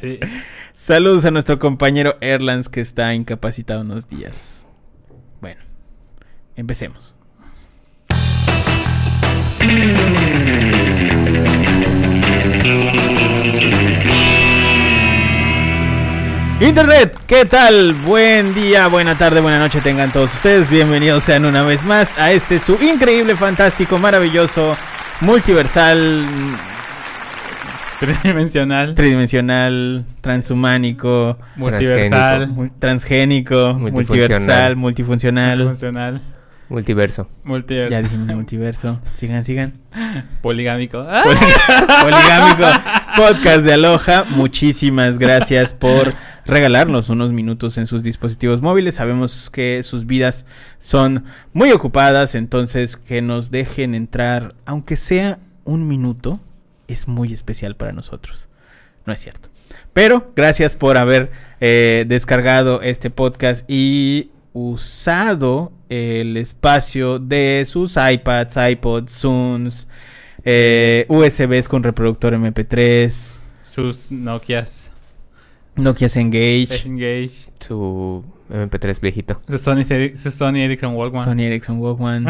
Sí. Saludos a nuestro compañero Erlands que está incapacitado unos días. Bueno, empecemos. Internet, ¿qué tal? Buen día, buena tarde, buena noche tengan todos ustedes. Bienvenidos sean una vez más a este su increíble, fantástico, maravilloso, multiversal, Tridimensional. tridimensional, transhumánico, Multiversal. mu- transgénico, Multifuncional. multiversal, multifuncional. Funcional. Multiverso. Multiverso. Ya dijimos multiverso. Sigan, sigan. Poligámico. Poligámico Podcast de Aloha. Muchísimas gracias por regalarnos unos minutos en sus dispositivos móviles. Sabemos que sus vidas son muy ocupadas, entonces que nos dejen entrar, aunque sea un minuto, es muy especial para nosotros. No es cierto. Pero gracias por haber eh, descargado este podcast y usado el espacio de sus iPads, iPods, Zooms, eh, USBs con reproductor MP3, Sus Nokias. Nokia Engage, Engage. Su MP3 viejito. Su Sony, su Sony Ericsson Walkman. Sony Ericsson Walkman,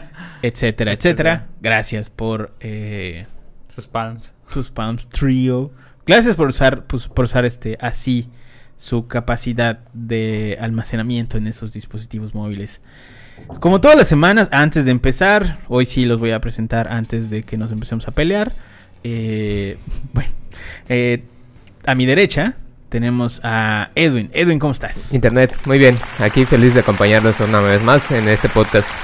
etcétera, etcétera. Gracias por eh, Sus Palms. sus Palms Trio. Gracias por usar, pues, por usar este así su capacidad de almacenamiento en esos dispositivos móviles. Como todas las semanas, antes de empezar, hoy sí los voy a presentar antes de que nos empecemos a pelear. Eh, bueno, eh, a mi derecha tenemos a Edwin. Edwin, ¿cómo estás? Internet, muy bien. Aquí feliz de acompañarlos una vez más en este podcast.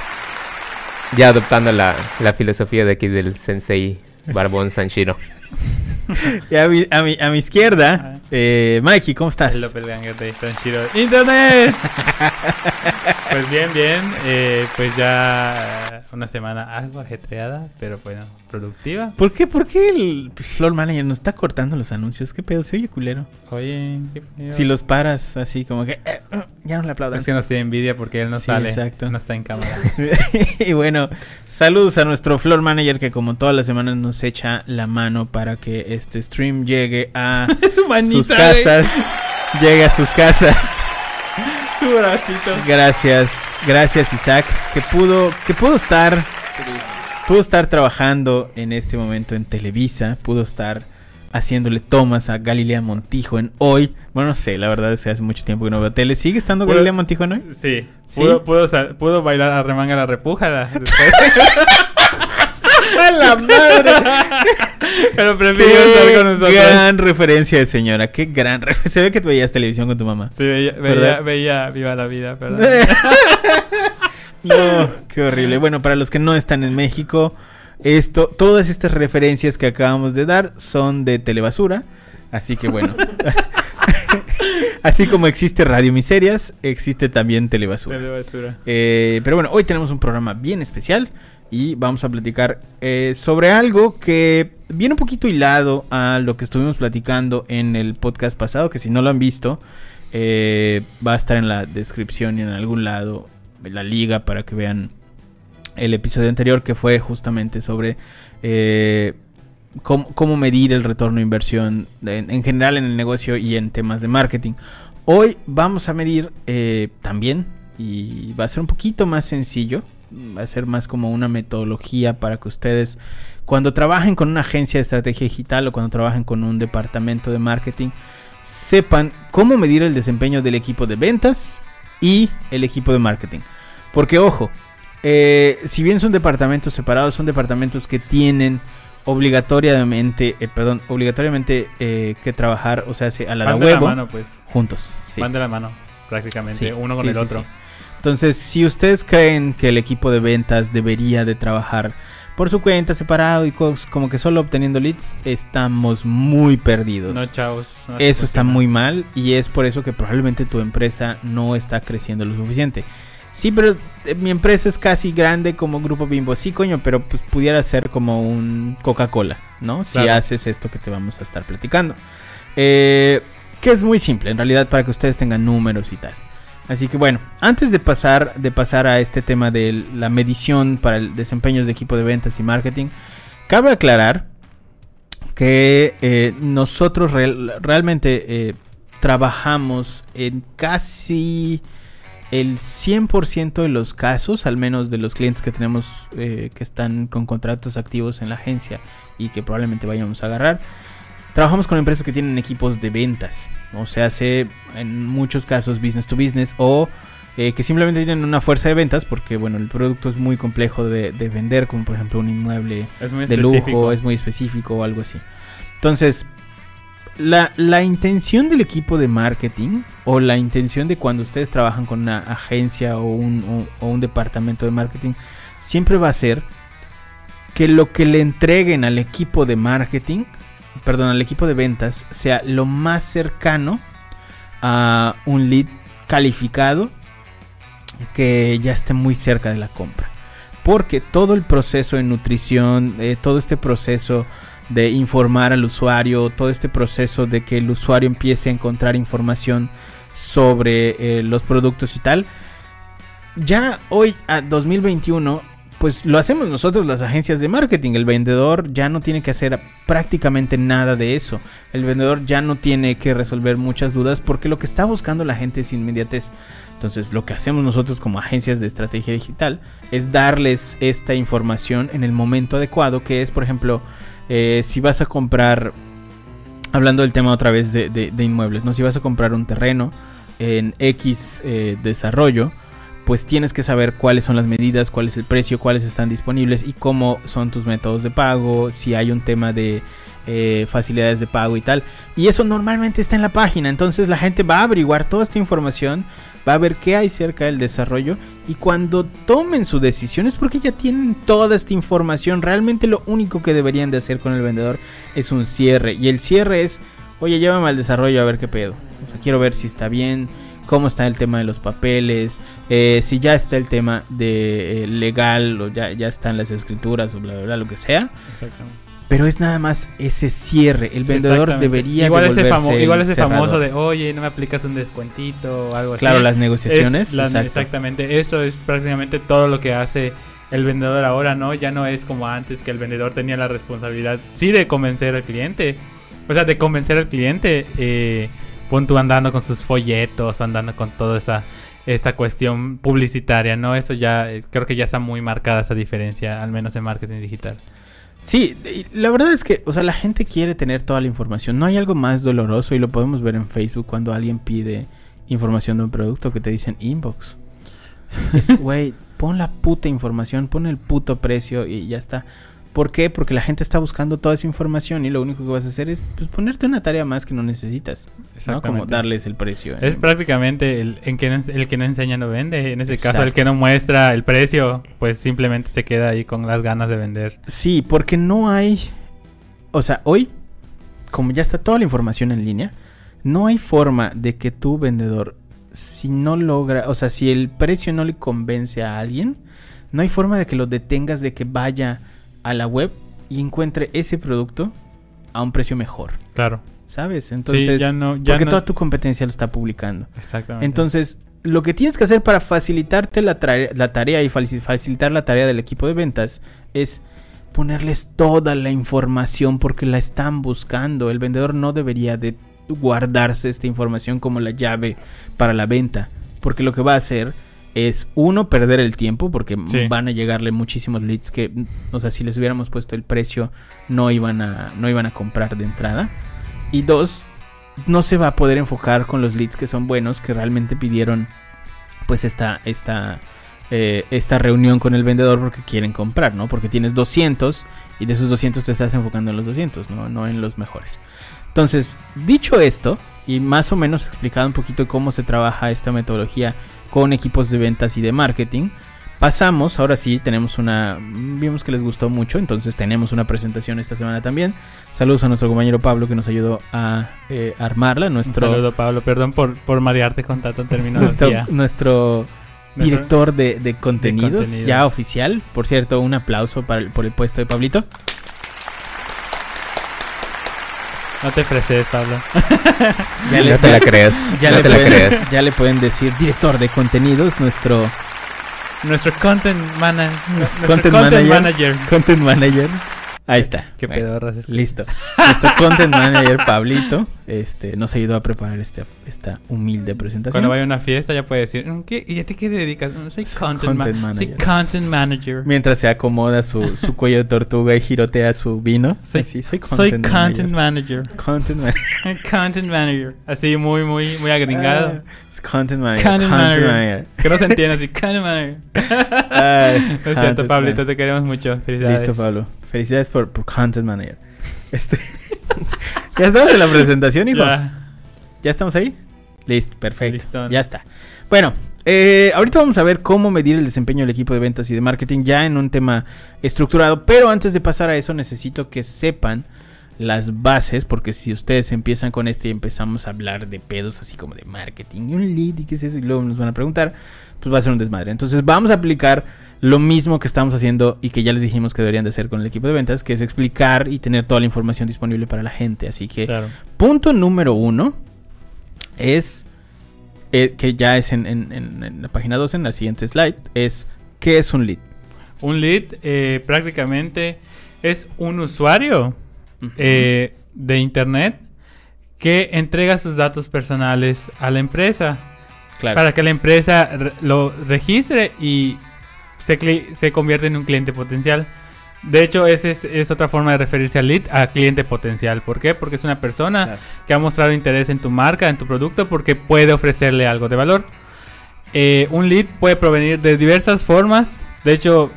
Ya adoptando la, la filosofía de aquí del sensei Barbón Sanshiro. Y a, mi, a mi- a mi izquierda, eh, Mikey, ¿cómo estás? El doppelganger de Sanshiro. ¡Internet! pues bien, bien. Eh, pues ya una semana algo ajetreada, pero bueno, productiva. ¿Por qué, por qué el Floor Manager nos está cortando los anuncios? ¿Qué pedo? Se oye culero. Oye, qué feo. Si los paras así como que... eh, eh, ya no le aplaudan. Es que nos tiene envidia porque él no Sí, sale. exacto. No está en cámara. y bueno, saludos a nuestro Floor Manager que como todas las semanas nos echa la mano para que este stream llegue a Su manita, sus güey. casas. Llegue a sus casas. Su bracito. Gracias, gracias Isaac, que pudo, que pudo estar, pudo estar trabajando en este momento en Televisa, pudo estar haciéndole tomas a Galilea Montijo en hoy. Bueno, no sé, la verdad es que hace mucho tiempo que no veo tele. ¿Sigue estando Puedo- Galilea Montijo en hoy? Sí. ¿Sí? Pudo, pudo, sal- pudo bailar a remanga la después. ¡A la madre! Pero prefirió estar con nosotros. gran referencia de señora, qué gran referencia. Se ve que tú veías televisión con tu mamá. Sí, veía, veía, veía Viva la Vida, perdón. No, qué horrible. Bueno, para los que no están en México, esto, todas estas referencias que acabamos de dar son de telebasura. Así que bueno. así como existe Radio Miserias, existe también telebasura. De basura. Eh, pero bueno, hoy tenemos un programa bien especial y vamos a platicar eh, sobre algo que viene un poquito hilado a lo que estuvimos platicando en el podcast pasado, que si no lo han visto, eh, va a estar en la descripción y en algún lado la liga para que vean el episodio anterior que fue justamente sobre eh, cómo, medir el retorno de inversión en, en general en el negocio y en temas de marketing. Hoy vamos a medir eh, también y va a ser un poquito más sencillo. Va a ser más como una metodología para que ustedes cuando trabajen con una agencia de estrategia digital o cuando trabajen con un departamento de marketing sepan cómo medir el desempeño del equipo de ventas y el equipo de marketing. Porque ojo, eh, si bien son departamentos separados, son departamentos que tienen obligatoriamente, eh, perdón, obligatoriamente eh, que trabajar, o sea, se- a la de Van de la mano, pues. juntos. sí. Van de la mano, prácticamente. Sí, uno con sí, el otro. Entonces, si ustedes creen que el equipo de ventas debería de trabajar por su cuenta separado y como que solo obteniendo leads, estamos muy perdidos. No, chavos. no Eso está muy mal y es por eso que probablemente tu empresa no está creciendo lo suficiente. Sí, pero eh, mi empresa es casi grande como Grupo Bimbo. Sí, coño, pero pues pudiera ser como un Coca-Cola, ¿no? Si Claro. haces esto que te vamos a estar platicando. Eh, que es muy simple, en realidad, para que ustedes tengan números y tal. Así que bueno, antes de pasar, de pasar a este tema de la medición para el desempeño de equipo de ventas y marketing, cabe aclarar que eh, nosotros real- realmente eh, trabajamos en casi el 100% de los casos, al menos de los clientes que tenemos eh, que están con contratos activos en la agencia y que probablemente vayamos a agarrar. Trabajamos con empresas que tienen equipos de ventas, o sea, hace en muchos casos business to business o eh, que simplemente tienen una fuerza de ventas porque, bueno, el producto es muy complejo de, de vender, como por ejemplo un inmueble de lujo, es muy específico o algo así. Entonces, la, la intención del equipo de marketing o la intención de cuando ustedes trabajan con una agencia o un, o- o un departamento de marketing siempre va a ser que lo que le entreguen al equipo de marketing, perdón, al equipo de ventas, sea lo más cercano a un lead calificado que ya esté muy cerca de la compra. Porque todo el proceso de nutrición, eh, todo este proceso de informar al usuario, todo este proceso de que el usuario empiece a encontrar información sobre eh, los productos y tal, ya hoy a 2021, pues lo hacemos nosotros las agencias de marketing. El vendedor ya no tiene que hacer prácticamente nada de eso. El vendedor ya no tiene que resolver muchas dudas porque lo que está buscando la gente es inmediatez. Entonces lo que hacemos nosotros como agencias de estrategia digital es darles esta información en el momento adecuado, que es por ejemplo, eh, si vas a comprar, hablando del tema otra vez de, inmuebles, ¿no? Si vas a comprar un terreno en X eh, desarrollo, pues tienes que saber cuáles son las medidas, cuál es el precio, cuáles están disponibles y cómo son tus métodos de pago, si hay un tema de eh, facilidades de pago y tal. Y eso normalmente está en la página, entonces la gente va a averiguar toda esta información, va a ver qué hay cerca del desarrollo y cuando tomen su decisión es porque ya tienen toda esta información. Realmente lo único que deberían de hacer con el vendedor es un cierre y el cierre es, oye, llévame al desarrollo a ver qué pedo. O sea, quiero ver si está bien, cómo está el tema de los papeles, eh, si ya está el tema de eh, legal o ya, ya están las escrituras o bla, bla, bla, lo que sea. Exactamente. Pero es nada más ese cierre. El vendedor debería igual ese, famo- igual el ese famoso de, oye, no me aplicas un descuentito o algo así. Claro, las Es negociaciones. la- exacto. exactamente. Esto es prácticamente todo lo que hace el vendedor ahora, ¿no? Ya no es como antes que el vendedor tenía la responsabilidad, sí, de convencer al cliente. O sea, de convencer al cliente. Eh, pon tú andando con sus folletos, andando con toda esta, esta cuestión publicitaria, ¿no? Eso ya, eh, creo que ya está muy marcada esa diferencia, al menos en marketing digital. Sí, la verdad es que, o sea, la gente quiere tener toda la información. No hay algo más doloroso y lo podemos ver en Facebook cuando alguien pide información de un producto que te dicen inbox. Es, güey, pon la puta información, pon el puto precio y ya está. ¿Por qué? Porque la gente está buscando toda esa información y lo único que vas a hacer es pues, ponerte una tarea más que no necesitas. ¿no? Como darles el precio. Es en- prácticamente el, en que no- el que no enseña no vende. En ese caso, el que no muestra el precio, pues simplemente se queda ahí con las ganas de vender. Sí, porque no hay. O sea, hoy, como ya está toda la información en línea, no hay forma de que tu vendedor, si no logra, o sea, si el precio no le convence a alguien, no hay forma de que lo detengas de que vaya a la web y encuentre ese producto a un precio mejor, Claro. ¿sabes? Entonces, ya no- ya porque no toda es- tu competencia lo está publicando. Exactamente. Entonces, lo que tienes que hacer para facilitarte la, la tarea y faci- facilitar la tarea del equipo de ventas es ponerles toda la información porque la están buscando. El vendedor no debería de guardarse esta información como la llave para la venta, porque lo que va a hacer es uno perder el tiempo porque Sí. van a llegarle muchísimos leads que o sea, si les hubiéramos puesto el precio no iban a no iban a comprar de entrada. Y dos, no se va a poder enfocar con los leads que son buenos, que realmente pidieron pues esta, esta, eh, esta reunión con el vendedor porque quieren comprar, ¿no? Porque tienes 200 y de esos 200 te estás enfocando en los 200, ¿no? No en los mejores. Entonces, dicho esto, y más o menos explicado un poquito cómo se trabaja esta metodología con equipos de ventas y de marketing, pasamos, ahora sí, tenemos una, vimos que les gustó mucho, entonces tenemos una presentación esta semana también. Saludos a nuestro compañero Pablo que nos ayudó a eh, armarla, Un nuestro, saludo, Pablo. Perdón por, por marearte con nuestro, terminología. nuestro Nuestro- director de, de contenidos, contenidos. ya oficial. Por cierto, un aplauso para el- por el puesto de Pablito. No te freses, Pablo. Ya no te la creas. ya no le te la pueden, creas. ya le pueden decir director de contenidos, nuestro Nuestro content, mana- nuestro Content content manager. manager. content manager. Ahí está. Qué Bueno, pedorras es. Listo. Nuestro content manager Pablito este, nos ayudó a preparar este, esta humilde presentación. Cuando vaya a una fiesta ya puede decir, "Mm, ¿qué? ¿y a ti qué te dedicas? "Mm, Soy content, ma- content Soy manager. content manager. Mientras se acomoda su, su cuello de tortuga y girotea su vino. Soy, Así, soy soy content content manager. manager. Content manager. content manager. Así muy, muy, muy agringado. Ah, es content manager. Content Content manager. manager. Que no se entiende así, content manager. Ay, Lo siento, content Pablito, manager. te queremos mucho. Felicidades. Listo, Pablo. Felicidades por, por Content Manager. Este, ya estamos en la presentación, hijo. Ya. ¿Ya estamos ahí? Listo, perfecto. Listón. Ya está. Bueno, eh, ahorita vamos a ver cómo medir el desempeño del equipo de ventas y de marketing ya en un tema estructurado. Pero antes de pasar a eso, necesito que sepan las bases, porque si ustedes empiezan con esto y empezamos a hablar de pedos así como de marketing y un lead y qué es eso, y luego nos van a preguntar, pues va a ser un desmadre. Entonces vamos a aplicar lo mismo que estamos haciendo y que ya les dijimos que deberían de hacer con el equipo de ventas, que es explicar y tener toda la información disponible para la gente. Así que Claro. Punto número uno es eh, que ya es en, en- en- en la página 2, en la siguiente slide, es ¿qué es un lead? Un lead eh, prácticamente es un usuario eh, de internet que entrega sus datos personales a la empresa claro. para que la empresa re- lo registre y se, convierta en un cliente potencial. De hecho, esa es, es otra forma de referirse al lead, a cliente potencial. ¿Por qué? Porque es una persona Claro. que ha mostrado interés en tu marca, en tu producto, porque puede ofrecerle algo de valor. Eh, un lead puede provenir de diversas formas. De hecho,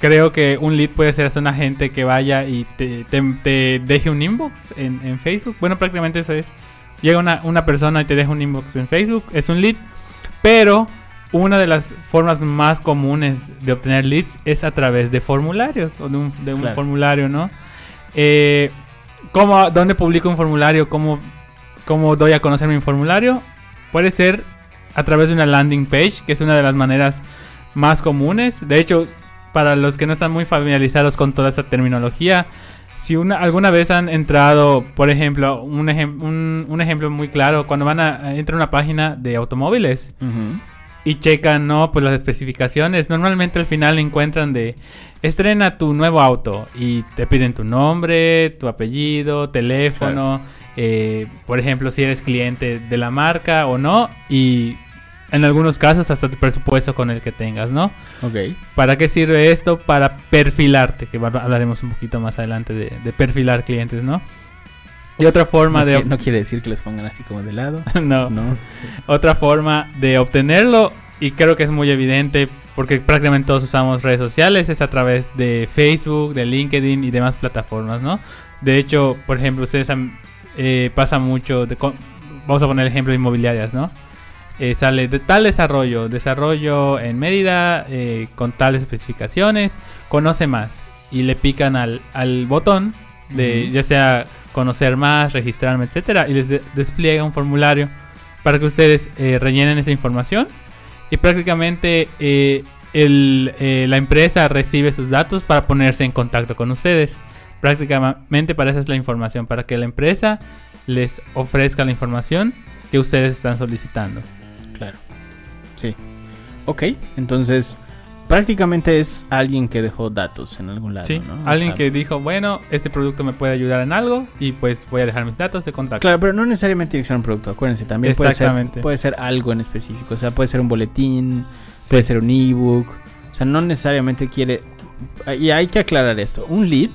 creo que un lead puede ser una gente que vaya y te, te- te deje un inbox en, en Facebook. Bueno, prácticamente eso es. Llega una, una persona y te deja un inbox en Facebook. Es un lead. Pero una de las formas más comunes de obtener leads es a través de formularios o de un, de un Claro. formulario, ¿no? Eh, ¿cómo, ¿Dónde publico un formulario? ¿Cómo, ¿Cómo doy a conocer mi formulario? Puede ser a través de una landing page, que es una de las maneras más comunes. De hecho, para los que no están muy familiarizados con toda esta terminología, si una, alguna vez han entrado, por ejemplo, un, ejem- un, un ejemplo muy claro, cuando van a, a entrar a una página de automóviles, Ujú. Y checan, ¿no? Pues las especificaciones. Normalmente al final encuentran de estrena tu nuevo auto y te piden tu nombre, tu apellido, teléfono, eh, por ejemplo, si eres cliente de la marca o no y en algunos casos hasta tu presupuesto con el que tengas, ¿no? Ok. ¿Para qué sirve esto? Para perfilarte, que hablaremos un poquito más adelante de, de perfilar clientes, ¿no? Y otra forma no, de... no quiere decir que les pongan así como de lado. no. No. Otra forma de obtenerlo, y creo que es muy evidente porque prácticamente todos usamos redes sociales, es a través de Facebook, de LinkedIn y demás plataformas, ¿no? De hecho, por ejemplo, ustedes han- eh, pasa mucho, de vamos a poner ejemplo de inmobiliarias, ¿no? Eh, sale de tal desarrollo, desarrollo en Mérida, eh, con tales especificaciones, conoce más. Y le pican al, al botón de ya sea conocer más, registrarme, etcétera, y les de- despliega un formulario para que ustedes eh, rellenen esa información y prácticamente eh, eh, la empresa recibe sus datos para ponerse en contacto con ustedes. Prácticamente para eso es la información, para que la empresa les ofrezca la información que ustedes están solicitando. Claro. Sí. Ok, entonces prácticamente es alguien que dejó datos en algún lado, Sí, ¿no? O alguien sea, que dijo, bueno, este producto me puede ayudar en algo y pues voy a dejar mis datos de contacto. Claro, pero no necesariamente tiene que ser un producto, acuérdense, también puede ser, puede ser algo en específico, o sea, puede ser un boletín, Sí. puede ser un ebook, o sea, no necesariamente quiere, y hay que aclarar esto, un lead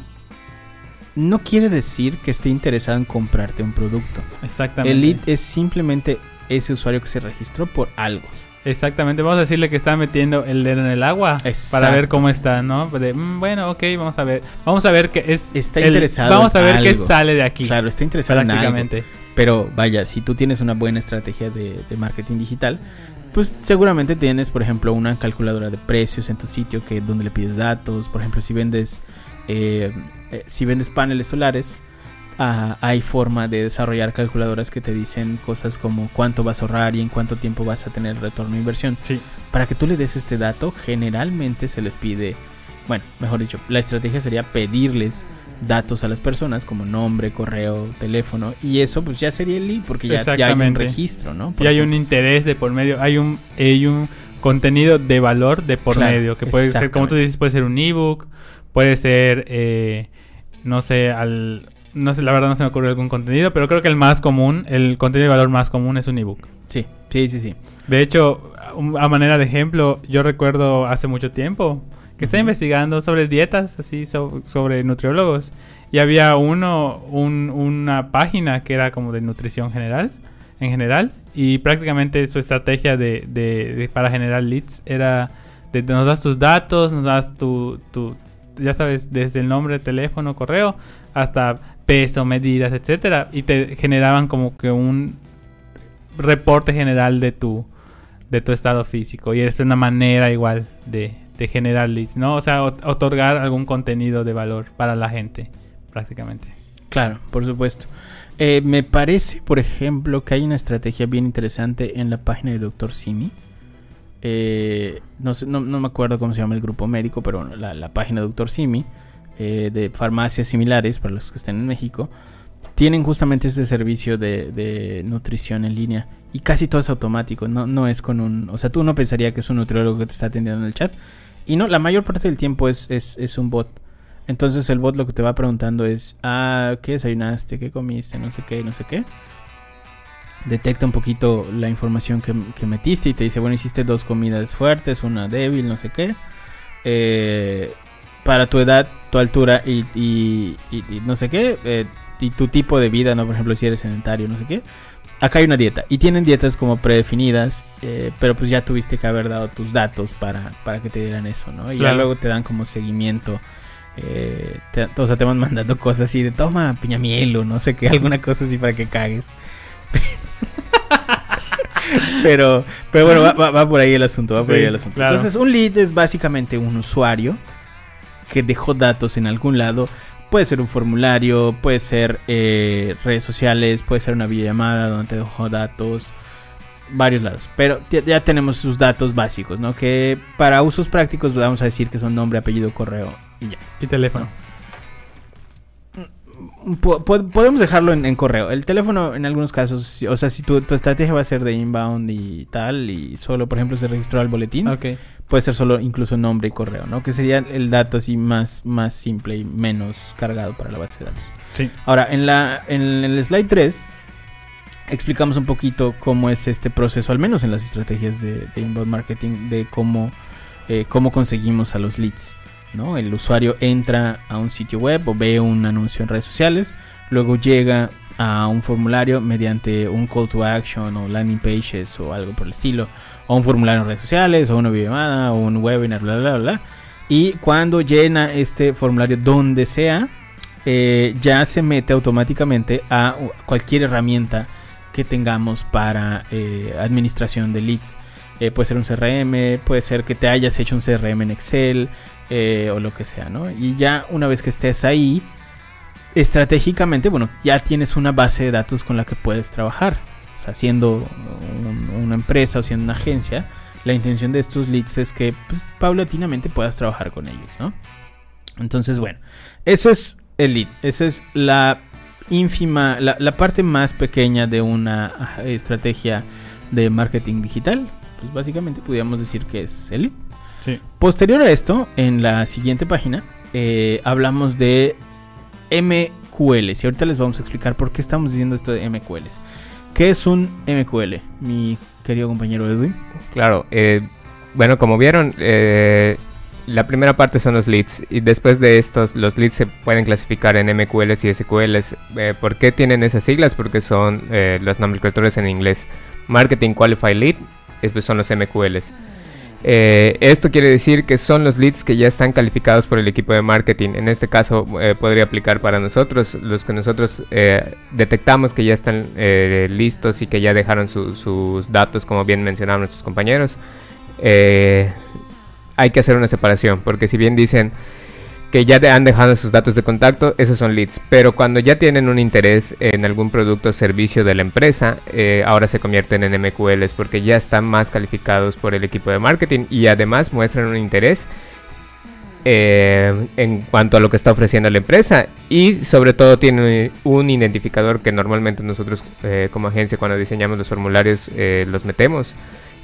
no quiere decir que esté interesado en comprarte un producto, Exactamente. el lead es simplemente ese usuario que se registró por algo. Exactamente, vamos a decirle que está metiendo el dedo en el agua Exacto. para ver cómo está, ¿no? De, "Mm, bueno, ok, vamos a ver. Vamos a ver qué es. Está el- interesado Vamos a ver qué sale de aquí. Claro, está interesado en algo. prácticamente. Pero vaya, si tú tienes una buena estrategia de, de marketing digital, pues seguramente tienes, por ejemplo, una calculadora de precios en tu sitio que donde le pides datos. Por ejemplo, si vendes eh, eh, si vendes paneles solares, hay forma de desarrollar calculadoras que te dicen cosas como cuánto vas a ahorrar y en cuánto tiempo vas a tener retorno de inversión. Sí, Para que tú le des este dato, generalmente se les pide, bueno, mejor dicho, la estrategia sería pedirles datos a las personas como nombre, correo, teléfono y eso pues ya sería el lead porque ya, ya hay un registro, ¿no? Y hay un interés de por medio, hay un, hay un contenido de valor de por Claro, medio, que puede ser, como tú dices, puede ser un ebook, puede ser eh, no sé, al... No sé, la verdad no se me ocurre algún contenido, pero creo que el más común, el contenido de valor más común es un ebook. Sí, sí, sí, sí. De hecho, a manera de ejemplo, yo recuerdo hace mucho tiempo que estaba investigando sobre dietas, así, so- sobre nutriólogos. Y había uno, un- una página que era como de nutrición general, en general. Y prácticamente su estrategia de, de- de- para generar leads era, de nos das tus datos, nos das tu, tu, ya sabes, desde el nombre, teléfono, correo, hasta peso, medidas, etcétera. Y te generaban como que un reporte general de tu, de tu estado físico. Y es una manera igual de, de generar leads, ¿no? O sea, ot- otorgar algún contenido de valor para la gente, prácticamente. Claro, por supuesto. Eh, me parece, por ejemplo, que hay una estrategia bien interesante en la página de Dr. Simi. Eh, no, sé, no, me acuerdo cómo se llama el grupo médico, pero la, la página de Dr. Simi, eh, de farmacias similares, para los que estén en México, tienen justamente este servicio de, nutrición en línea. Y casi todo es automático, no, no es con un... O sea, tú no pensaría que es un nutriólogo que te está atendiendo en el chat. Y no, la mayor parte del tiempo es, es, es un bot. Entonces el bot lo que te va preguntando es, ah, ¿qué desayunaste? ¿Qué comiste? No sé qué, no sé qué. Detecta un poquito la información que, que metiste y te dice, bueno, hiciste dos comidas fuertes, una débil, no sé qué. Eh, para tu edad, tu altura y, y- y- y no sé qué. eh, y tu tipo de vida, ¿no? Por ejemplo, si eres sedentario, no sé qué. Acá hay una dieta. Y tienen dietas como predefinidas. eh, pero pues ya tuviste que haber dado tus datos para, para que te dieran eso, ¿no? Y ya luego te dan como seguimiento. eh, te- o sea, te van mandando cosas así de toma piñamiel o no sé qué, alguna cosa así para que cagues. pero, pero bueno, va, va- va por ahí el asunto, va por Sí, ahí el asunto. claro. Entonces, un lead es básicamente un usuario que dejó datos en algún lado. Puede ser un formulario, puede ser eh, redes sociales, puede ser una videollamada donde te dejó datos, varios lados. Pero ya, ya tenemos sus datos básicos, ¿no? Que para usos prácticos vamos a decir que son nombre, apellido, correo y ya. Y teléfono. Po- po- podemos dejarlo en, en correo. El teléfono en algunos casos, o sea, si tu, tu estrategia va a ser de inbound y tal, y solo, por ejemplo, se registró al boletín, puede ser solo incluso nombre y correo, ¿no? Que sería el dato así más, más simple y menos cargado para la base de datos. Sí. Ahora, en, la, en el slide 3 explicamos un poquito cómo es este proceso, al menos en las estrategias de, de inbound marketing, de cómo, eh, cómo conseguimos a los leads. ¿No? El usuario entra a un sitio web o ve un anuncio en redes sociales, luego llega a un formulario mediante un call to action o landing pages o algo por el estilo, o un formulario en redes sociales, o una videollamada, o un webinar, bla, bla, bla. Y cuando llena este formulario donde sea, eh, ya se mete automáticamente a cualquier herramienta que tengamos para eh, administración de leads. Eh, puede ser un CRM, puede ser que te hayas hecho un CRM en Excel eh, o lo que sea, ¿no? Y ya una vez que estés ahí, estratégicamente, bueno, ya tienes una base de datos con la que puedes trabajar. O sea, siendo un- una empresa o siendo una agencia, la intención de estos leads es que pues, paulatinamente puedas trabajar con ellos, ¿no? Entonces, bueno, eso es el lead. Esa es la ínfima, la, la parte más pequeña de una ah, estrategia de marketing digital. Pues básicamente podríamos decir que es el lead. Sí. Posterior a esto, en la siguiente página, eh, hablamos de MQLs. Y ahorita les vamos a explicar por qué estamos diciendo esto de MQLs. ¿Qué es un MQL, mi querido compañero Edwin? Claro, eh, bueno, como vieron, eh, la primera parte son los leads y después de estos, los leads se pueden clasificar en MQLs y SQLs. Eh, ¿Por qué tienen esas siglas? Porque son eh, las nomenclaturas en inglés. Marketing Qualified Lead, estos son los MQLs. Eh, esto quiere decir que son los leads que ya están calificados por el equipo de marketing. En este caso eh, podría aplicar para nosotros, los que nosotros eh, detectamos que ya están listos y que ya dejaron su- sus datos, como bien mencionaron nuestros compañeros. Hay que hacer una separación, porque si bien dicen que ya te han dejado sus datos de contacto, esos son leads. Pero cuando ya tienen un interés en algún producto o servicio de la empresa, eh, ahora se convierten en MQLs porque ya están más calificados por el equipo de marketing y además muestran un interés eh, en cuanto a lo que está ofreciendo la empresa y sobre todo tiene un identificador que normalmente nosotros eh, como agencia cuando diseñamos los formularios los metemos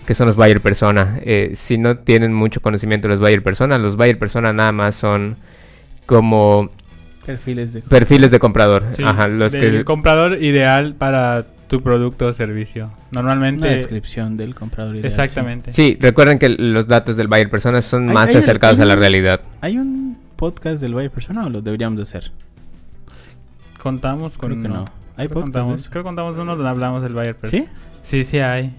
que son los buyer persona. Eh, si no tienen mucho conocimiento de los buyer persona, los buyer persona nada más son como Perfiles de... Perfiles de comprador. Sí, Ajá, los del que... comprador ideal para tu producto o servicio. Normalmente. Una descripción del comprador ideal. Exactamente. Sí, recuerden que los datos del buyer persona son Hay- más hay- acercados a la un- realidad. ¿Hay un podcast del buyer persona o lo deberíamos de hacer? Contamos con. Creo que no. ¿Hay Creo, podcast contamos, creo que contamos uno donde hablamos del buyer person. ¿Sí? Sí, sí hay.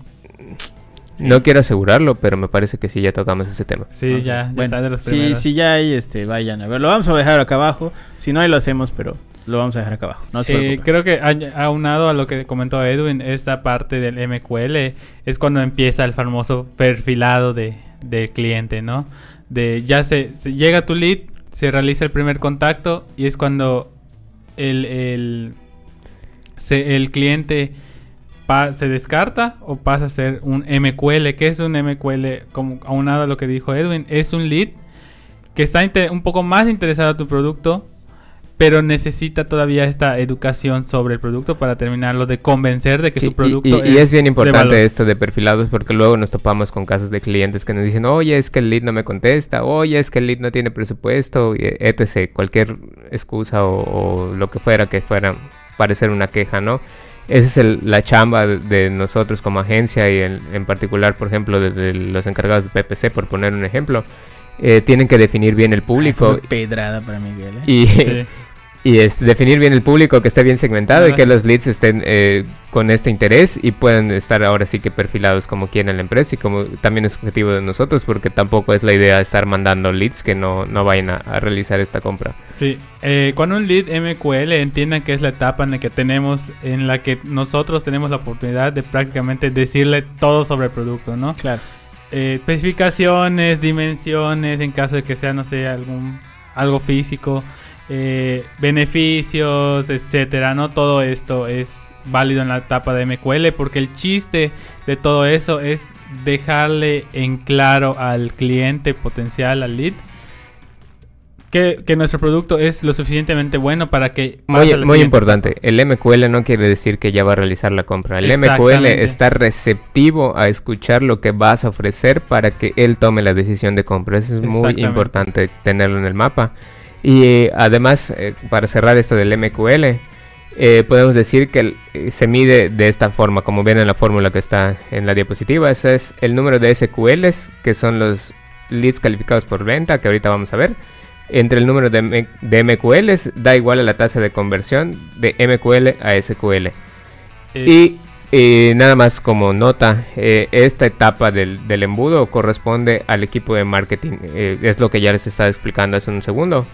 No quiero asegurarlo, pero me parece que sí ya tocamos ese tema. Sí, ya, ya Bueno, está de los sí, primeros. sí, ya hay, este, vayan a ver. Lo vamos a dejar acá abajo. Si no, ahí lo hacemos, pero lo vamos a dejar acá abajo. No se Eh, creo que aunado a lo que comentó Edwin, esta parte del MQL es cuando empieza el famoso perfilado de, del cliente, ¿no? De ya se, se llega tu lead, se realiza el primer contacto y es cuando el, el, se- el cliente se descarta o pasa a ser un MQL. ¿Qué es un MQL? Como aunado a lo que dijo Edwin, es un lead que está un poco más interesado en tu producto, pero necesita todavía esta educación sobre el producto para terminarlo de convencer de que Sí, su y- producto y, y es bien de importante valor. esto de perfilados porque luego nos topamos con casos de clientes que nos dicen, oye, es que el lead no me contesta, oye, es que el lead no tiene presupuesto, y etc. Cualquier excusa o, o lo que fuera que fuera parecer una queja, ¿no? Esa es el- la chamba de, de nosotros como agencia y en, en particular, por ejemplo, de, de los encargados de PPC, por poner un ejemplo. Eh, tienen que definir bien el Ah, público fue pedrada para Miguel, ¿eh? y, Sí. y es definir bien el público que esté bien segmentado y que los leads estén eh, con este interés y puedan estar ahora sí que perfilados como quiera en la empresa y como también es objetivo de nosotros porque tampoco es la idea estar mandando leads que no, no vayan a, a realizar esta compra. Sí, eh, cuando un lead MQL entiendan que es la etapa en la que tenemos, en la que nosotros tenemos la oportunidad de prácticamente decirle todo sobre el producto, ¿no? Claro. Eh, especificaciones, dimensiones, en caso de que sea, no sé, algún algo físico, eh, beneficios, etcétera, ¿no? Todo esto es válido en la etapa de MQL porque el chiste de todo eso es dejarle en claro al cliente potencial, al lead, que, que nuestro producto es lo suficientemente bueno para que Muy, muy importante, el MQL no quiere decir que ya va a realizar la compra. El MQL está receptivo a escuchar lo que vas a ofrecer para que él tome la decisión de compra. Eso es muy importante tenerlo en el mapa. Y eh, además, eh, para cerrar esto del MQL, eh, podemos decir que se mide de esta forma, como ven en la fórmula que está en la diapositiva. Ese es el número de SQLs, que son los leads calificados por venta, que ahorita vamos a ver. Entre el número de, M- de MQLs da igual a la tasa de conversión de MQL a SQL. Y nada más como nota, eh, esta etapa del, del embudo corresponde al equipo de marketing. eh, es lo que ya les estaba explicando hace un segundo.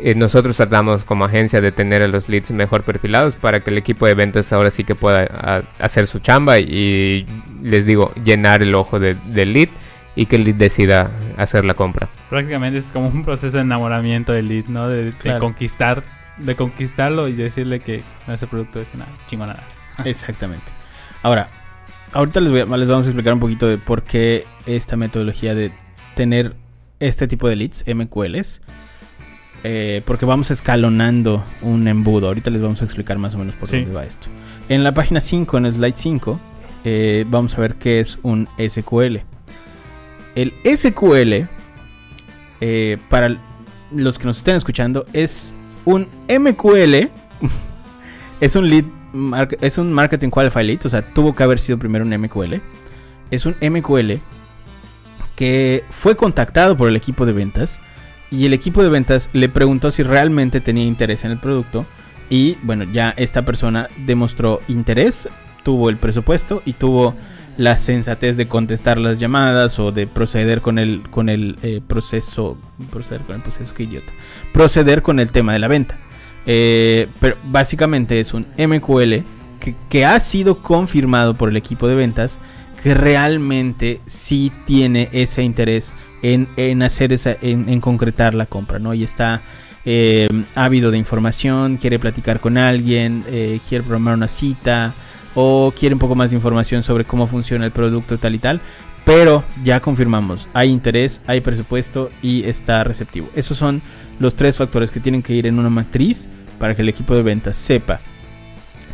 Eh, nosotros tratamos como agencia de tener a los leads mejor perfilados para que el equipo de ventas ahora sí que pueda a- hacer su chamba y les digo, llenar el ojo de- del lead y que el lead decida hacer la compra. prácticamente es como un proceso de enamoramiento del lead, ¿no? De, de Claro. conquistar, de conquistarlo y decirle que nuestro producto es una chingonada. Exactamente. Ahora, ahorita les, voy a- les vamos a explicar un poquito de por qué esta metodología de tener este tipo de leads, MQLs. Eh, porque vamos escalonando un embudo. Ahorita les vamos a explicar más o menos por Sí. dónde va esto. En la página 5, en el slide 5, eh, vamos a ver qué es un SQL. El SQL, eh, para los que nos estén escuchando, es un MQL. es un lead, es un marketing qualified lead, o sea, tuvo que haber sido primero un MQL. Es un MQL que fue contactado por el equipo de ventas y el equipo de ventas le preguntó si realmente tenía interés en el producto y bueno, ya esta persona demostró interés, tuvo el presupuesto y tuvo la sensatez de contestar las llamadas o de proceder con el con el eh, proceso proceder con el proceso qué idiota proceder con el tema de la venta. Eh, pero básicamente es un MQL que, ha sido confirmado por el equipo de ventas que realmente sí tiene ese interés en, en hacer esa en, en concretar la compra no y está eh, ávido de información quiere platicar con alguien eh, quiere programar una cita o quiere un poco más de información sobre cómo funciona el producto tal y tal. Pero ya confirmamos, hay interés, hay presupuesto y está receptivo. Esos son los tres factores que tienen que ir en una matriz para que el equipo de ventas sepa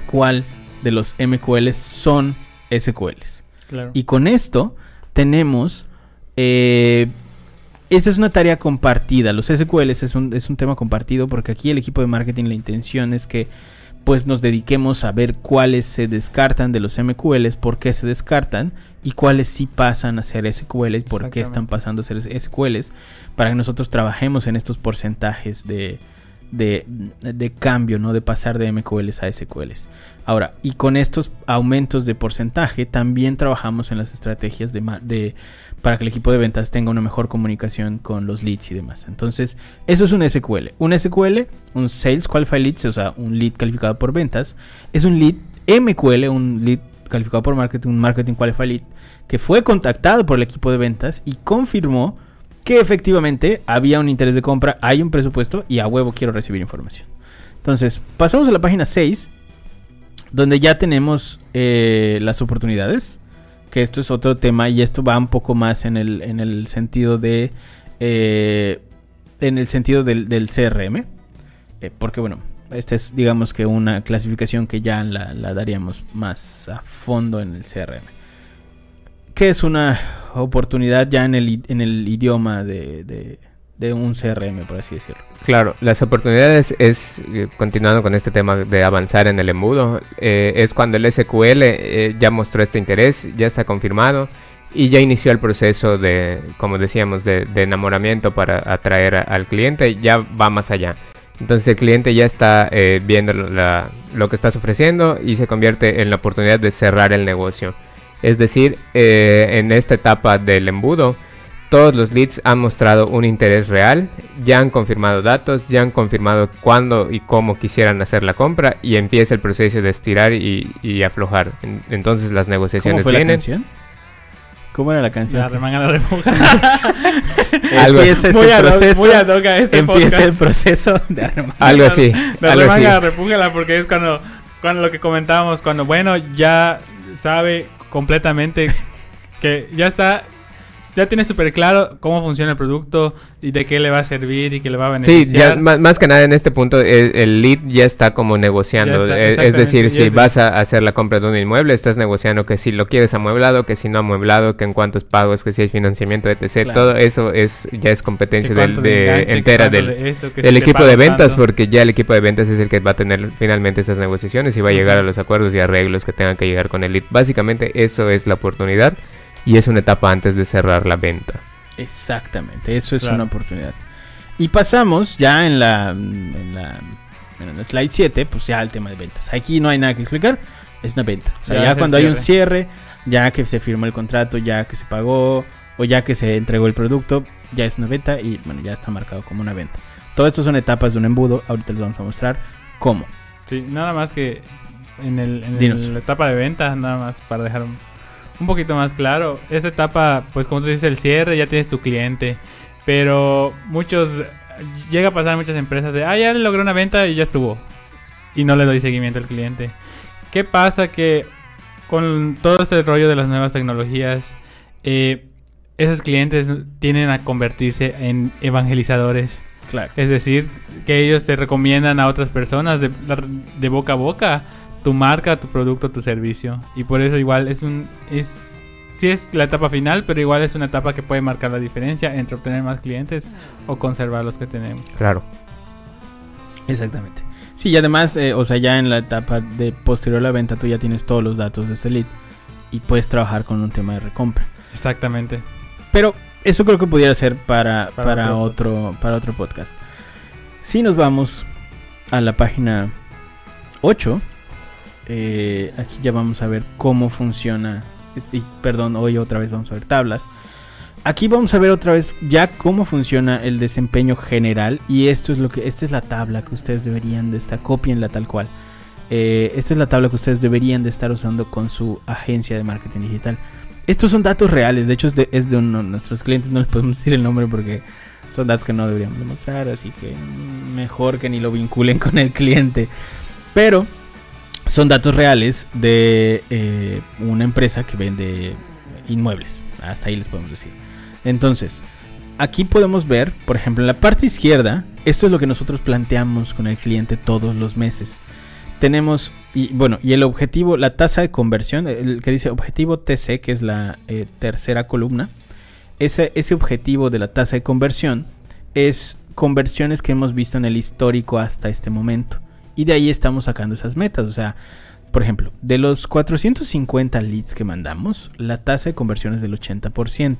cuál de los MQLs son SQLs. Claro. Y con esto tenemos eh, esa es una tarea compartida. Los SQLs es un, es un tema compartido porque aquí el equipo de marketing la intención es que pues nos dediquemos a ver cuáles se descartan de los MQLs, por qué se descartan y cuáles sí pasan a ser SQLs, por qué están pasando a ser SQLs, para que nosotros trabajemos en estos porcentajes de, de, de, cambio, ¿no? De pasar de MQLs a SQLs. Ahora, y con estos aumentos de porcentaje, también trabajamos en las estrategias de, para que el equipo de ventas tenga una mejor comunicación con los leads y demás. Entonces, eso es un SQL. Un SQL, un Sales Qualified Leads, o sea, un lead calificado por ventas, es un lead MQL, un lead calificado por marketing, un Marketing Qualified Lead, que fue contactado por el equipo de ventas y confirmó que efectivamente había un interés de compra, hay un presupuesto y a huevo quiero recibir información. Entonces, pasamos a la página 6, donde ya tenemos eh, las oportunidades, que esto es otro tema y esto va un poco más en el, en el sentido de... Eh, en el sentido del, CRM, eh, porque bueno, esta es digamos que una clasificación que ya la, la daríamos más a fondo en el CRM que es una oportunidad ya en el, en el idioma de, un CRM, por así decirlo. Claro, las oportunidades es, eh, continuando con este tema de avanzar en el embudo, eh, es cuando el SQL eh, ya mostró este interés, ya está confirmado y ya inició el proceso de, como decíamos, de, enamoramiento para atraer al cliente, ya va más allá. Entonces el cliente ya está viendo lo que estás ofreciendo y se convierte en la oportunidad de cerrar el negocio. Es decir, eh, en esta etapa del embudo, todos los leads han mostrado un interés real, ya han confirmado datos, ya han confirmado cuándo y cómo quisieran hacer la compra y empieza el proceso de estirar y, aflojar. entonces las negociaciones ¿Cómo fue vienen. La canción? ¿Cómo era la canción? La remanga la empieza ese proceso. este empieza el proceso de arremangar. Algo así. La remanga repújala porque es cuando, cuando lo que comentábamos, cuando bueno, ya sabe completamente que ya está ya tiene súper claro cómo funciona el producto y de qué le va a servir y qué le va a beneficiar. Sí, más, que nada en este punto el, lead ya está como negociando. es, decir, si vas a hacer la compra de un inmueble, estás negociando que si lo quieres amueblado, que si no amueblado, que en cuántos pagos, que si hay financiamiento, etc. Todo eso es ya es competencia del, de, entera del, equipo de ventas, porque ya el equipo de ventas es el que va a tener finalmente estas negociaciones y va a llegar a los acuerdos y arreglos que tengan que llegar con el lead. Básicamente eso es la oportunidad y es una etapa antes de cerrar la venta. Exactamente, eso es una oportunidad. Y pasamos ya en la, en la, en la slide 7, pues ya al tema de ventas. Aquí no hay nada que explicar, es una venta. O sea, ya, cuando hay un cierre, ya que se firmó el contrato, ya que se pagó o ya que se entregó el producto, ya es una venta y bueno, ya está marcado como una venta. Todo esto son etapas de un embudo, ahorita les vamos a mostrar cómo. Sí, nada más que en, el, en la etapa de venta, nada más para dejar un poquito más claro. Esa etapa, pues como tú dices, el cierre, ya tienes tu cliente. Pero muchos, llega a pasar en muchas empresas de, ah, ya le logré una venta y ya estuvo. Y no le doy seguimiento al cliente. ¿Qué pasa? Que con todo este rollo de las nuevas tecnologías, eh, esos clientes tienden a convertirse en evangelizadores. Claro. Es decir, que ellos te recomiendan a otras personas de, de boca a boca tu marca, tu producto, tu servicio. Y por eso igual es un... Es, sí es la etapa final, pero igual es una etapa que puede marcar la diferencia entre obtener más clientes o conservar los que tenemos. Claro. Exactamente. Sí, y además, eh, o sea, ya en la etapa de posterior a la venta, tú ya tienes todos los datos de este lead y puedes trabajar con un tema de recompra. Exactamente. Pero eso creo que pudiera ser para, para, otro, para otro podcast. Si nos vamos a la página 8, eh, aquí ya vamos a ver cómo funciona. Este, perdón, hoy otra vez vamos a ver tablas. Aquí vamos a ver otra vez ya cómo funciona el desempeño general. Y esto es lo que. Esta es la tabla que ustedes deberían de estar. Copienla tal cual. Eh, esta es la tabla que ustedes deberían de estar usando con su agencia de marketing digital. Estos son datos reales. De hecho, es de, uno de nuestros clientes. No les podemos decir el nombre porque son datos que no deberíamos demostrar. Así que mejor que ni lo vinculen con el cliente. Pero son datos reales de eh, una empresa que vende inmuebles. Hasta ahí les podemos decir. Entonces, aquí podemos ver, por ejemplo, en la parte izquierda, esto es lo que nosotros planteamos con el cliente todos los meses. Tenemos, y bueno, y el objetivo, la tasa de conversión, el que dice objetivo TC, que es la eh, tercera columna, ese, ese objetivo de la tasa de conversión es conversiones que hemos visto en el histórico hasta este momento. Y de ahí estamos sacando esas metas. O sea, por ejemplo, de los 450 leads que mandamos, la tasa de conversión es del 80%.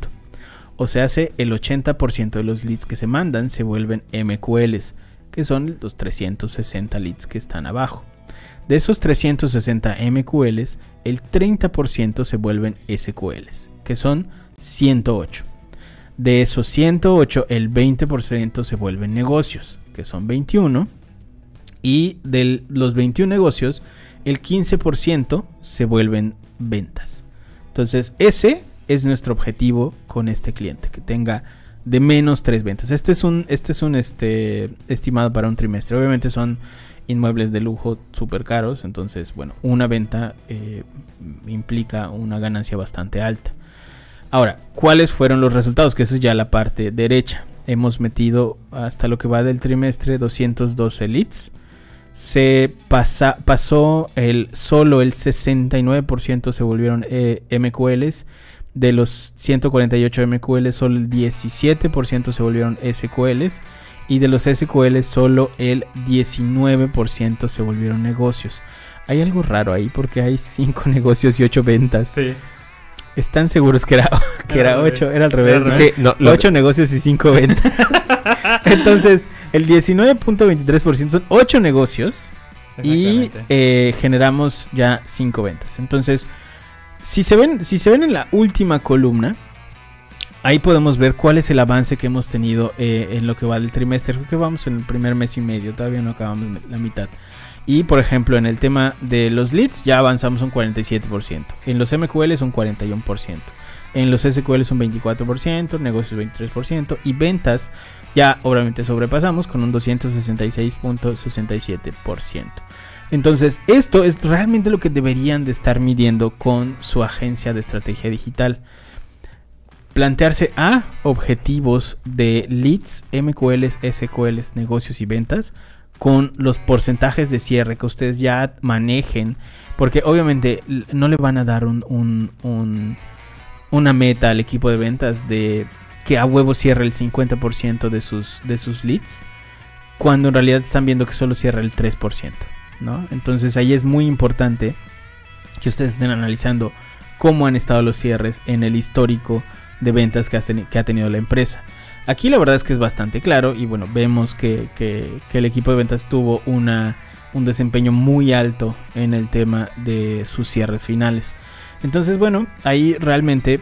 O sea, el 80% de los leads que se mandan se vuelven MQLs, que son los 360 leads que están abajo. De esos 360 MQLs, el 30% se vuelven SQLs, que son 108. De esos 108, el 20% se vuelven negocios, que son 21. Y de los 21 negocios, el 15% se vuelven ventas. Entonces, ese es nuestro objetivo con este cliente, que tenga de menos 3 ventas. Este es un, este es un este, estimado para un trimestre. Obviamente son inmuebles de lujo súper caros, entonces, bueno, una venta eh, implica una ganancia bastante alta. Ahora, ¿cuáles fueron los resultados? Que esa es ya la parte derecha. Hemos metido hasta lo que va del trimestre 212 leads se pasa, pasó el solo el 69% se volvieron eh, MQLs. De los 148 MQLs, solo el 17% se volvieron SQLs. Y de los SQLs, solo el 19% se volvieron negocios. Hay algo raro ahí porque hay 5 negocios y 8 ventas. Sí. ¿Están seguros que era, que era, 8? Era al revés. ¿no? Sí, no, lo- 8 negocios y 5 ventas. Entonces, el 19.23% son 8 negocios y eh, generamos ya 5 ventas. Entonces, si se, ven, si se ven en la última columna, ahí podemos ver cuál es el avance que hemos tenido eh, en lo que va del trimestre. Creo que vamos en el primer mes y medio, todavía no acabamos la mitad. Y por ejemplo, en el tema de los leads ya avanzamos un 47%. En los MQLs un 41%. En los SQLs un 24%, negocios 23% y ventas ya obviamente sobrepasamos con un 266.67%. Entonces, esto es realmente lo que deberían de estar midiendo con su agencia de estrategia digital. Plantearse A, objetivos de leads, MQLs, SQLs, negocios y ventas con los porcentajes de cierre que ustedes ya manejen. Porque obviamente no le van a dar un- una meta al equipo de ventas de que a huevo cierre el 50% de sus, de sus leads. Cuando en realidad están viendo que solo cierra el 3%. ¿no? Entonces ahí es muy importante que ustedes estén analizando cómo han estado los cierres en el histórico de ventas que ha tenido la empresa. Aquí la verdad es que es bastante claro y bueno, vemos que, que- que el equipo de ventas tuvo una, un desempeño muy alto en el tema de sus cierres finales. Entonces bueno, ahí realmente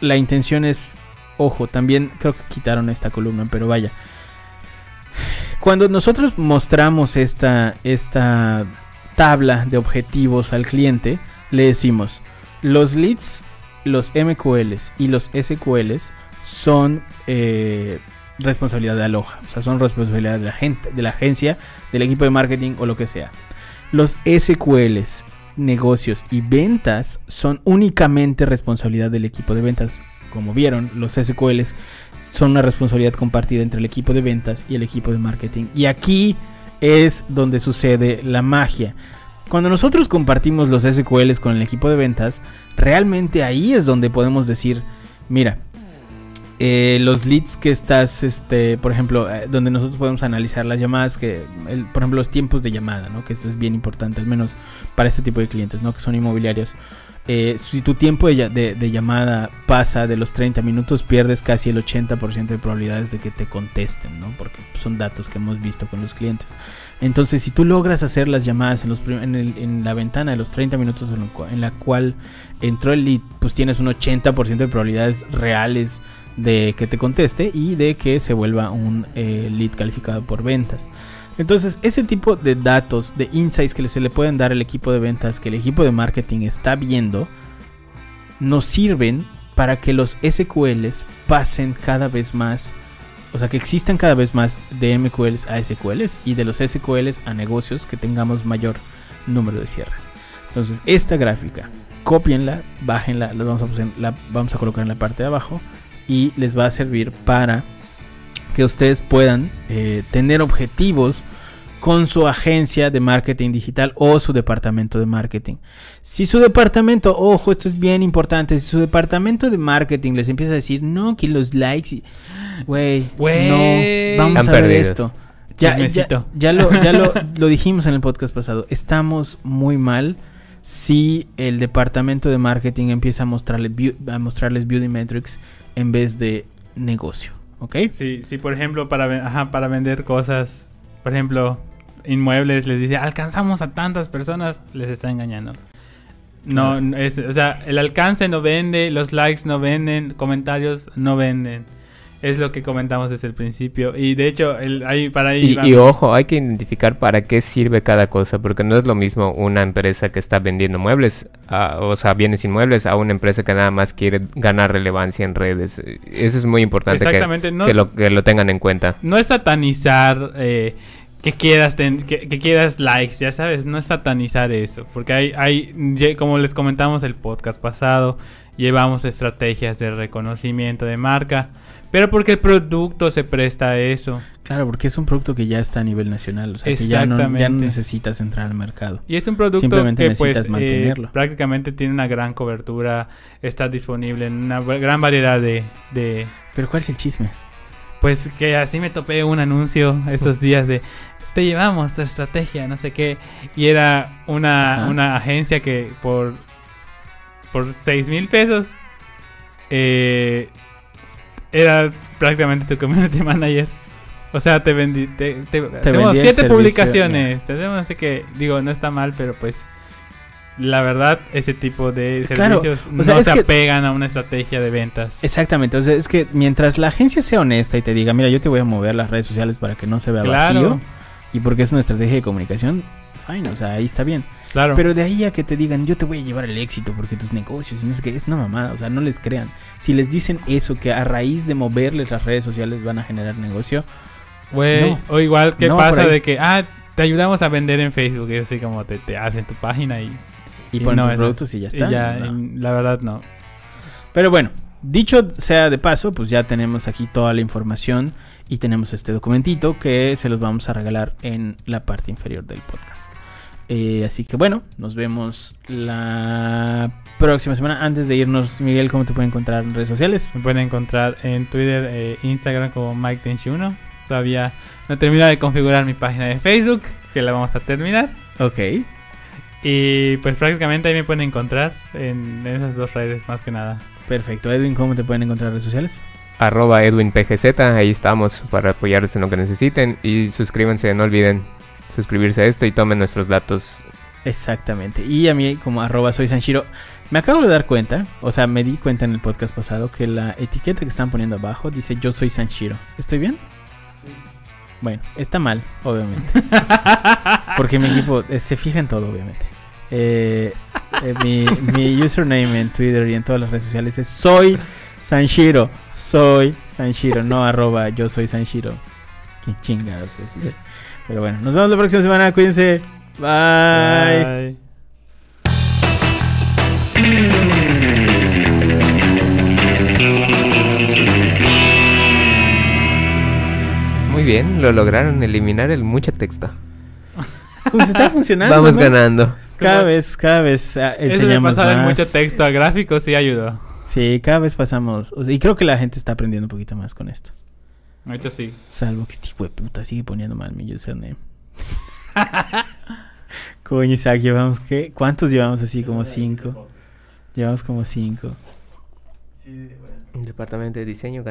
la intención es, ojo, también creo que quitaron esta columna, pero vaya. Cuando nosotros mostramos esta, esta tabla de objetivos al cliente, le decimos, los leads, los MQLs y los SQLs son eh, responsabilidad de Aloha, o sea, son responsabilidad de la gente, de la agencia, del equipo de marketing o lo que sea. Los SQLs, negocios y ventas son únicamente responsabilidad del equipo de ventas. Como vieron, los SQLs son una responsabilidad compartida entre el equipo de ventas y el equipo de marketing. Y aquí es donde sucede la magia. Cuando nosotros compartimos los SQLs con el equipo de ventas, realmente ahí es donde podemos decir, mira, eh, los leads que estás, este, por ejemplo, eh, donde nosotros podemos analizar las llamadas, que, por ejemplo, los tiempos de llamada, ¿no? Que esto es bien importante, al menos para este tipo de clientes, ¿no? Que son inmobiliarios. Eh, si tu tiempo de, lla- de- de llamada pasa de los 30 minutos, pierdes casi el 80% de probabilidades de que te contesten, ¿no? Porque son datos que hemos visto con los clientes. Entonces, si tú logras hacer las llamadas en, la ventana de los 30 minutos en la cual entró el lead, pues tienes un 80% de probabilidades reales de que te conteste y de que se vuelva un eh, lead calificado por ventas. Entonces, ese tipo de datos, de insights que se le pueden dar al equipo de ventas, que el equipo de marketing está viendo, nos sirven para que los SQLs pasen cada vez más, o sea, que existan cada vez más de MQLs a SQLs y de los SQLs a negocios que tengamos mayor número de cierres. Entonces, esta gráfica, copienla, bájenla, la vamos a, la vamos a colocar en la parte de abajo y les va a servir para que ustedes puedan eh, tener objetivos con su agencia de marketing digital o su departamento de marketing. Si su departamento, ojo, esto es bien importante, si su departamento de marketing les empieza a decir, no, que los likes, y- güey, Güey. no, vamos a ver perdidos. esto. Ya, ya, Chismecito. ya lo, ya lo, lo dijimos en el podcast pasado. Estamos muy mal si el departamento de marketing empieza a, mostrarle, a mostrarles beauty metrics en vez de negocio. ¿Ok? Sí, sí, por ejemplo, para, ven- ajá, para vender cosas, por ejemplo, inmuebles, les dice, alcanzamos a tantas personas, les está engañando. No es, o sea, el alcance no vende, los likes no venden, comentarios no venden. Es lo que comentamos desde el principio. Y de hecho, el, ahí, para ahí... Y, ojo, hay que identificar para qué sirve cada cosa, porque no es lo mismo una empresa que está vendiendo muebles, a- o sea, bienes inmuebles, a una empresa que nada más quiere ganar relevancia en redes. Eso es muy importante que, Exactamente, no- que lo, que lo tengan en cuenta. no es satanizar eh, que quieras ten- que, que quieras likes, ya sabes, no es satanizar eso, porque hay, hay, como les comentamos el podcast pasado, llevamos estrategias de reconocimiento de marca, pero porque el producto se presta a eso. Claro, porque es un producto que ya está a nivel nacional. O sea, que ya no, ya no necesitas entrar al mercado. Y es un producto Simplemente que pues necesitas eh, mantenerlo. prácticamente tiene una gran cobertura, está disponible en una gran variedad de, de... Pero ¿cuál es el chisme? Pues que así me topé un anuncio estos días de te llevamos tu estrategia, no sé qué. Y era una, una agencia que por, por 6 mil pesos eh, era prácticamente tu community manager. O sea, te vendí, te, te, hacemos el siete publicaciones. Te hacemos así que, digo, no está mal, pero pues la verdad, ese tipo de Claro, servicios o sea, no se que- apegan a una estrategia de ventas. Exactamente, o sea, es que mientras la agencia sea honesta y te diga, mira, yo te voy a mover las redes sociales para que no se vea Claro. vacío y porque es una estrategia de comunicación, fine, o sea, ahí está bien. Claro. Pero de ahí a que te digan, yo te voy a llevar el éxito porque tus negocios, no sé qué, es una mamada, o sea, no les crean. Si les dicen eso, que a raíz de moverles las redes sociales van a generar negocio, Güey, No. o igual que No por pasa de que, ah, te ayudamos a vender en Facebook, y así como te, te hacen tu página y, y Y ponen no tus es productos y ya y está. ya, No. y la verdad no. Pero bueno, dicho sea de paso, pues ya tenemos aquí toda la información y tenemos este documentito que se los vamos a regalar en la parte inferior del podcast. Eh, así que bueno, nos vemos la próxima semana. Antes de irnos, Miguel, ¿cómo te pueden encontrar en redes sociales? Me pueden encontrar en Twitter e Instagram como Mike21. Todavía no he terminado de configurar mi página de Facebook, que la vamos a terminar. Ok. Y pues prácticamente ahí me pueden encontrar en, en esas dos redes, más que nada. Perfecto. Edwin, ¿cómo te pueden encontrar en redes sociales? Arroba EdwinPGZ, ahí estamos para apoyarlos en lo que necesiten y suscríbanse, no olviden suscribirse a esto y tomen nuestros datos. Exactamente. Y a mí como arroba soy Sanshiro. Me acabo de dar cuenta, o sea, me di cuenta en el podcast pasado que la etiqueta que están poniendo abajo dice yo soy Sanshiro. ¿Estoy bien? Bueno, está mal, obviamente. Porque mi equipo eh, se fija en todo, obviamente. Eh, eh, mi, mi username en Twitter y en todas las redes sociales es soy Sanshiro. Soy Sanshiro, no arroba yo soy Sanshiro. Qué chingados es, dice. Pero bueno, nos vemos la próxima semana. Cuídense. Bye. Bye. Muy bien, lo lograron eliminar el mucho texto. Pues está funcionando. Vamos ¿no? ganando. Cada vez, cada vez ah, Eso de enseñamos pasar más. mucho texto a gráficos sí ayudó. Sí, cada vez pasamos. o sea, y creo que la gente está aprendiendo un poquito más con esto. Hecho sí. Salvo que este hijo de puta sigue poniendo mal mi username. Coño, Isaac, llevamos qué? ¿Cuántos llevamos así? Como cinco. Llevamos como cinco. Departamento de diseño ganando.